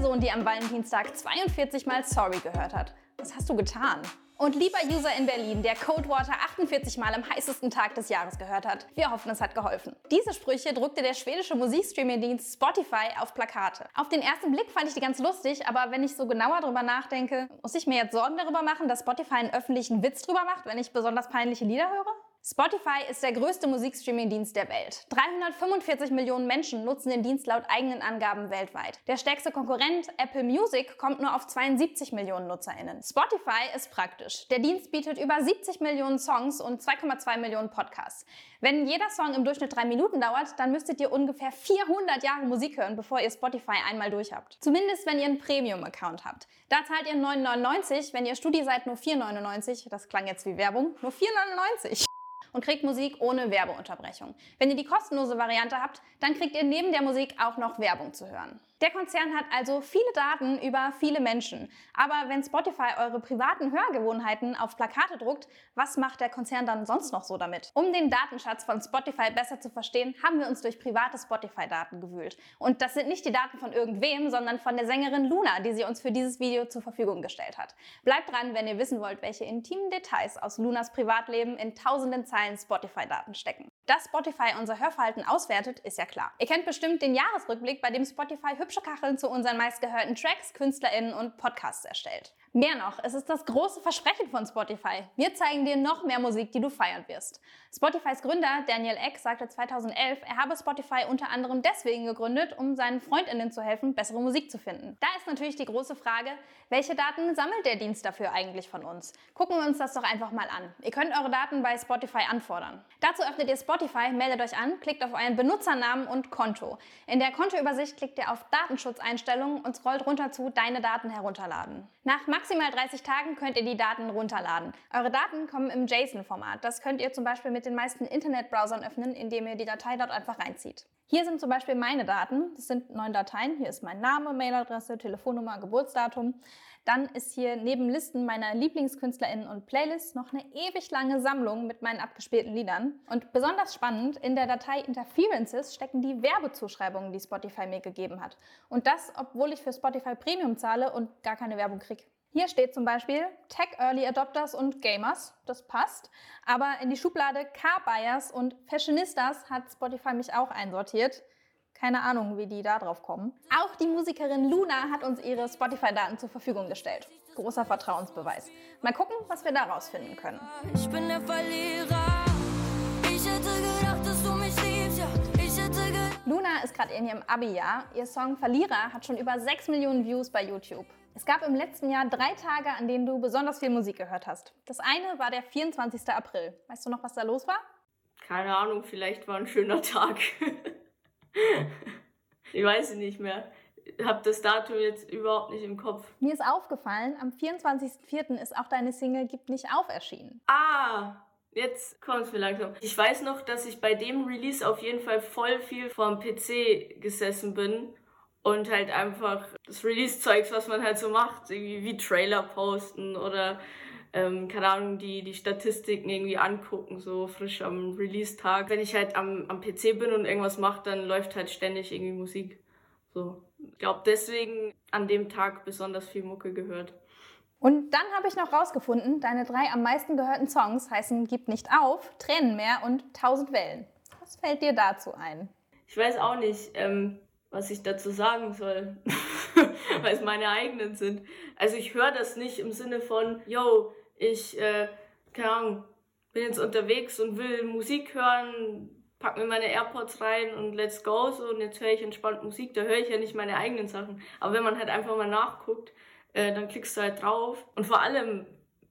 Person, die am Valentinstag 42 Mal Sorry gehört hat. Was hast du getan? Und lieber User in Berlin, der Codewater 48 Mal am heißesten Tag des Jahres gehört hat. Wir hoffen, es hat geholfen. Diese Sprüche druckte der schwedische Musikstreaming-Dienst Spotify auf Plakate. Auf den ersten Blick fand ich die ganz lustig, aber wenn ich so genauer drüber nachdenke, muss ich mir jetzt Sorgen darüber machen, dass Spotify einen öffentlichen Witz drüber macht, wenn ich besonders peinliche Lieder höre? Spotify ist der größte Musikstreaming-Dienst der Welt. 345 Millionen Menschen nutzen den Dienst laut eigenen Angaben weltweit. Der stärkste Konkurrent, Apple Music, kommt nur auf 72 Millionen NutzerInnen. Spotify ist praktisch. Der Dienst bietet über 70 Millionen Songs und 2,2 Millionen Podcasts. Wenn jeder Song im Durchschnitt drei Minuten dauert, dann müsstet ihr ungefähr 400 Jahre Musik hören, bevor ihr Spotify einmal durch habt. Zumindest wenn ihr einen Premium-Account habt. Da zahlt ihr 9,99, wenn ihr Studi seid nur 4,99. Das klang jetzt wie Werbung. Nur 4,99 und kriegt Musik ohne Werbeunterbrechung. Wenn ihr die kostenlose Variante habt, dann kriegt ihr neben der Musik auch noch Werbung zu hören. Der Konzern hat also viele Daten über viele Menschen. Aber wenn Spotify eure privaten Hörgewohnheiten auf Plakate druckt, was macht der Konzern dann sonst noch so damit? Um den Datenschatz von Spotify besser zu verstehen, haben wir uns durch private Spotify-Daten gewühlt. Und das sind nicht die Daten von irgendwem, sondern von der Sängerin Luna, die sie uns für dieses Video zur Verfügung gestellt hat. Bleibt dran, wenn ihr wissen wollt, welche intimen Details aus Lunas Privatleben in tausenden Zeilen Spotify-Daten stecken. Dass Spotify unser Hörverhalten auswertet, ist ja klar. Ihr kennt bestimmt den Jahresrückblick, bei dem Spotify hübsche Kacheln zu unseren meistgehörten Tracks, KünstlerInnen und Podcasts erstellt. Mehr noch, es ist das große Versprechen von Spotify. Wir zeigen dir noch mehr Musik, die du feiern wirst. Spotifys Gründer Daniel Eck sagte 2011, er habe Spotify unter anderem deswegen gegründet, um seinen Freundinnen zu helfen, bessere Musik zu finden. Da ist natürlich die große Frage, welche Daten sammelt der Dienst dafür eigentlich von uns? Gucken wir uns das doch einfach mal an. Ihr könnt eure Daten bei Spotify anfordern. Dazu öffnet ihr Spotify, meldet euch an, klickt auf euren Benutzernamen und Konto. In der Kontoübersicht klickt ihr auf Datenschutzeinstellungen und scrollt runter zu Deine Daten herunterladen. Nach maximal 30 Tagen könnt ihr die Daten runterladen. Eure Daten kommen im JSON-Format. Das könnt ihr zum Beispiel mit den meisten Internetbrowsern öffnen, indem ihr die Datei dort einfach reinzieht. Hier sind zum Beispiel meine Daten. Das sind neun Dateien. Hier ist mein Name, Mailadresse, Telefonnummer, Geburtsdatum. Dann ist hier neben Listen meiner LieblingskünstlerInnen und Playlists noch eine ewig lange Sammlung mit meinen abgespielten Liedern. Und besonders spannend, in der Datei Interferences stecken die Werbezuschreibungen, die Spotify mir gegeben hat. Und das, obwohl ich für Spotify Premium zahle und gar keine Werbung kriege. Hier steht zum Beispiel Tech Early Adopters und Gamers, das passt. Aber in die Schublade Car Buyers und Fashionistas hat Spotify mich auch einsortiert. Keine Ahnung, wie die da drauf kommen. Auch die Musikerin Luna hat uns ihre Spotify-Daten zur Verfügung gestellt. Großer Vertrauensbeweis. Mal gucken, was wir da rausfinden können. Ich bin der Verlierer. Ich hätte gedacht, dass du mich liebst, ja. Luna ist gerade in ihrem Abi-Jahr. Ihr Song Verlierer hat schon über 6 Millionen Views bei YouTube. Es gab im letzten Jahr drei Tage, an denen du besonders viel Musik gehört hast. Das eine war der 24. April. Weißt du noch, was da los war? Keine Ahnung, vielleicht war ein schöner Tag. ich weiß es nicht mehr. Ich habe das Datum jetzt überhaupt nicht im Kopf. Mir ist aufgefallen, am 24.04. ist auch deine Single Gib nicht auf erschienen. Ah, Jetzt kommt es mir langsam. Ich weiß noch, dass ich bei dem Release auf jeden Fall voll viel vorm PC gesessen bin und halt einfach das Release-Zeugs, was man halt so macht, irgendwie wie Trailer posten oder ähm, keine Ahnung, die, die Statistiken irgendwie angucken, so frisch am Release-Tag. Wenn ich halt am, am PC bin und irgendwas mache, dann läuft halt ständig irgendwie Musik. So. Ich glaube, deswegen an dem Tag besonders viel Mucke gehört. Und dann habe ich noch rausgefunden, deine drei am meisten gehörten Songs heißen Gib nicht auf, Tränenmeer und Tausend Wellen. Was fällt dir dazu ein? Ich weiß auch nicht. Ähm, was ich dazu sagen soll, weil es meine eigenen sind. Also ich höre das nicht im Sinne von, yo, ich, äh, keine Ahnung, bin jetzt unterwegs und will Musik hören, pack mir meine AirPods rein und let's go so und jetzt höre ich entspannt Musik, da höre ich ja nicht meine eigenen Sachen. Aber wenn man halt einfach mal nachguckt, äh, dann klickst du halt drauf und vor allem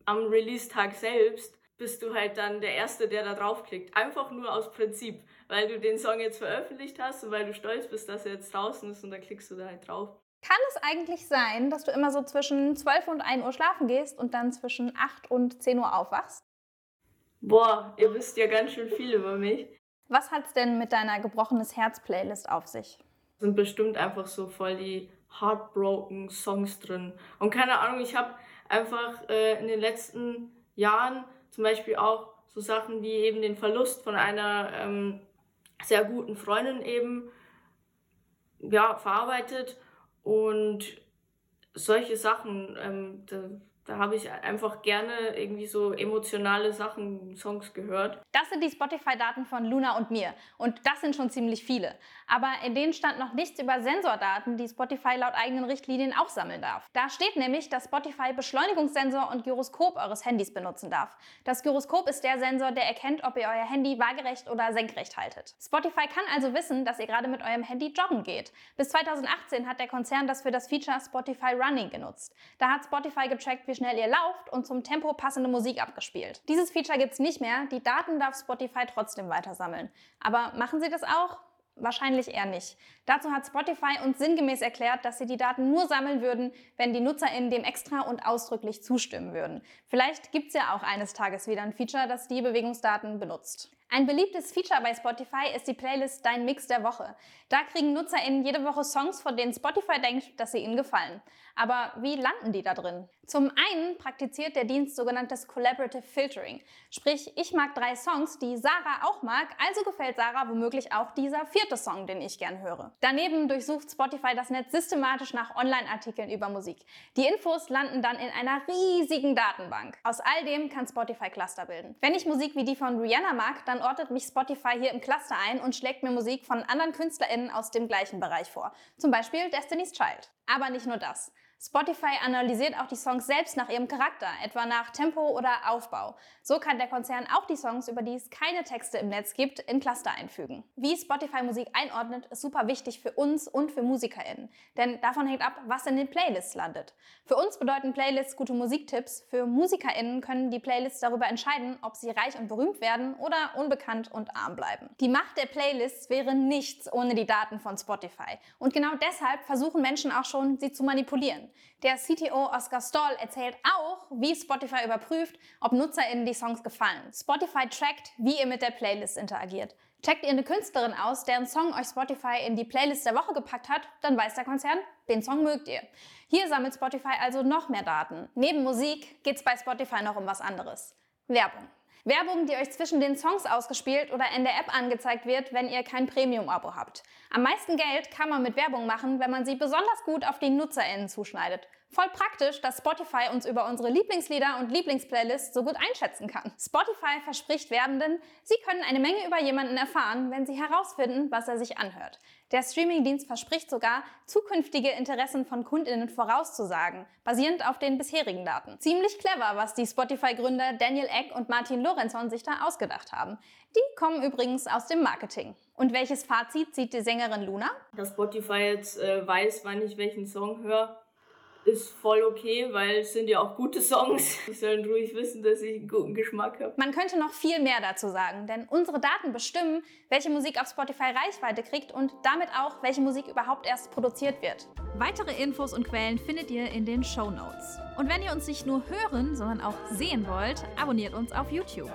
am Release-Tag selbst bist du halt dann der Erste, der da draufklickt. Einfach nur aus Prinzip, weil du den Song jetzt veröffentlicht hast und weil du stolz bist, dass er jetzt draußen ist und dann klickst du da halt drauf. Kann es eigentlich sein, dass du immer so zwischen 12 und 1 Uhr schlafen gehst und dann zwischen 8 und 10 Uhr aufwachst? Boah, ihr wisst ja ganz schön viel über mich. Was hat's denn mit deiner gebrochenes Herz-Playlist auf sich? Sind bestimmt einfach so voll die heartbroken Songs drin. Und keine Ahnung, ich habe einfach äh, in den letzten Jahren zum Beispiel auch so Sachen wie eben den Verlust von einer ähm, sehr guten Freundin eben ja, verarbeitet Und solche Sachen, ähm, da habe ich einfach gerne irgendwie so emotionale Sachen, Songs gehört. Das sind die Spotify-Daten von Luna und mir. Und das sind schon ziemlich viele. Aber in denen stand noch nichts über Sensordaten, die Spotify laut eigenen Richtlinien auch sammeln darf. Da steht nämlich, dass Spotify Beschleunigungssensor und Gyroskop eures Handys benutzen darf. Das Gyroskop ist der Sensor, der erkennt, ob ihr euer Handy waagerecht oder senkrecht haltet. Spotify kann also wissen, dass ihr gerade mit eurem Handy joggen geht. Bis 2018 hat der Konzern das für das Feature Spotify Running genutzt. Da hat Spotify getrackt, wie schnell ihr lauft und zum Tempo passende Musik abgespielt. Dieses Feature gibt es nicht mehr, die Daten darf Spotify trotzdem weiter sammeln. Aber machen sie das auch? Wahrscheinlich eher nicht. Dazu hat Spotify uns sinngemäß erklärt, dass sie die Daten nur sammeln würden, wenn die NutzerInnen dem extra und ausdrücklich zustimmen würden. Vielleicht gibt es ja auch eines Tages wieder ein Feature, das die Bewegungsdaten benutzt. Ein beliebtes Feature bei Spotify ist die Playlist Dein Mix der Woche. Da kriegen NutzerInnen jede Woche Songs, von denen Spotify denkt, dass sie ihnen gefallen. Aber wie landen die da drin? Zum einen praktiziert der Dienst sogenanntes Collaborative Filtering. Sprich, ich mag drei Songs, die Sarah auch mag, also gefällt Sarah womöglich auch dieser vierte Song, den ich gern höre. Daneben durchsucht Spotify das Netz systematisch nach Online-Artikeln über Musik. Die Infos landen dann in einer riesigen Datenbank. Aus all dem kann Spotify Cluster bilden. Wenn ich Musik wie die von Rihanna mag, dann ordnet mich Spotify hier im Cluster ein und schlägt mir Musik von anderen KünstlerInnen aus dem gleichen Bereich vor. Zum Beispiel Destiny's Child. Aber nicht nur das. Spotify analysiert auch die Songs selbst nach ihrem Charakter, etwa nach Tempo oder Aufbau. So kann der Konzern auch die Songs, über die es keine Texte im Netz gibt, in Cluster einfügen. Wie Spotify Musik einordnet, ist super wichtig für uns und für MusikerInnen. Denn davon hängt ab, was in den Playlists landet. Für uns bedeuten Playlists gute Musiktipps. Für MusikerInnen können die Playlists darüber entscheiden, ob sie reich und berühmt werden oder unbekannt und arm bleiben. Die Macht der Playlists wäre nichts ohne die Daten von Spotify. Und genau deshalb versuchen Menschen auch schon, sie zu manipulieren. Der CTO Oscar Stoll erzählt auch, wie Spotify überprüft, ob NutzerInnen die Songs gefallen. Spotify trackt, wie ihr mit der Playlist interagiert. Checkt ihr eine Künstlerin aus, deren Song euch Spotify in die Playlist der Woche gepackt hat, dann weiß der Konzern, den Song mögt ihr. Hier sammelt Spotify also noch mehr Daten. Neben Musik geht es bei Spotify noch um was anderes. Werbung. Werbung, die euch zwischen den Songs ausgespielt oder in der App angezeigt wird, wenn ihr kein Premium-Abo habt. Am meisten Geld kann man mit Werbung machen, wenn man sie besonders gut auf die NutzerInnen zuschneidet. Voll praktisch, dass Spotify uns über unsere Lieblingslieder und Lieblingsplaylists so gut einschätzen kann. Spotify verspricht Werbenden, sie können eine Menge über jemanden erfahren, wenn sie herausfinden, was er sich anhört. Der Streamingdienst verspricht sogar, zukünftige Interessen von Kundinnen vorauszusagen, basierend auf den bisherigen Daten. Ziemlich clever, was die Spotify-Gründer Daniel Eck und Martin Lorenzon sich da ausgedacht haben. Die kommen übrigens aus dem Marketing. Und welches Fazit zieht die Sängerin Luna? Dass Spotify jetzt äh, weiß, wann ich welchen Song höre ist voll okay, weil es sind ja auch gute Songs. Die sollen ruhig wissen, dass ich einen guten Geschmack habe. Man könnte noch viel mehr dazu sagen, denn unsere Daten bestimmen, welche Musik auf Spotify Reichweite kriegt und damit auch, welche Musik überhaupt erst produziert wird. Weitere Infos und Quellen findet ihr in den Show Notes. Und wenn ihr uns nicht nur hören, sondern auch sehen wollt, abonniert uns auf YouTube.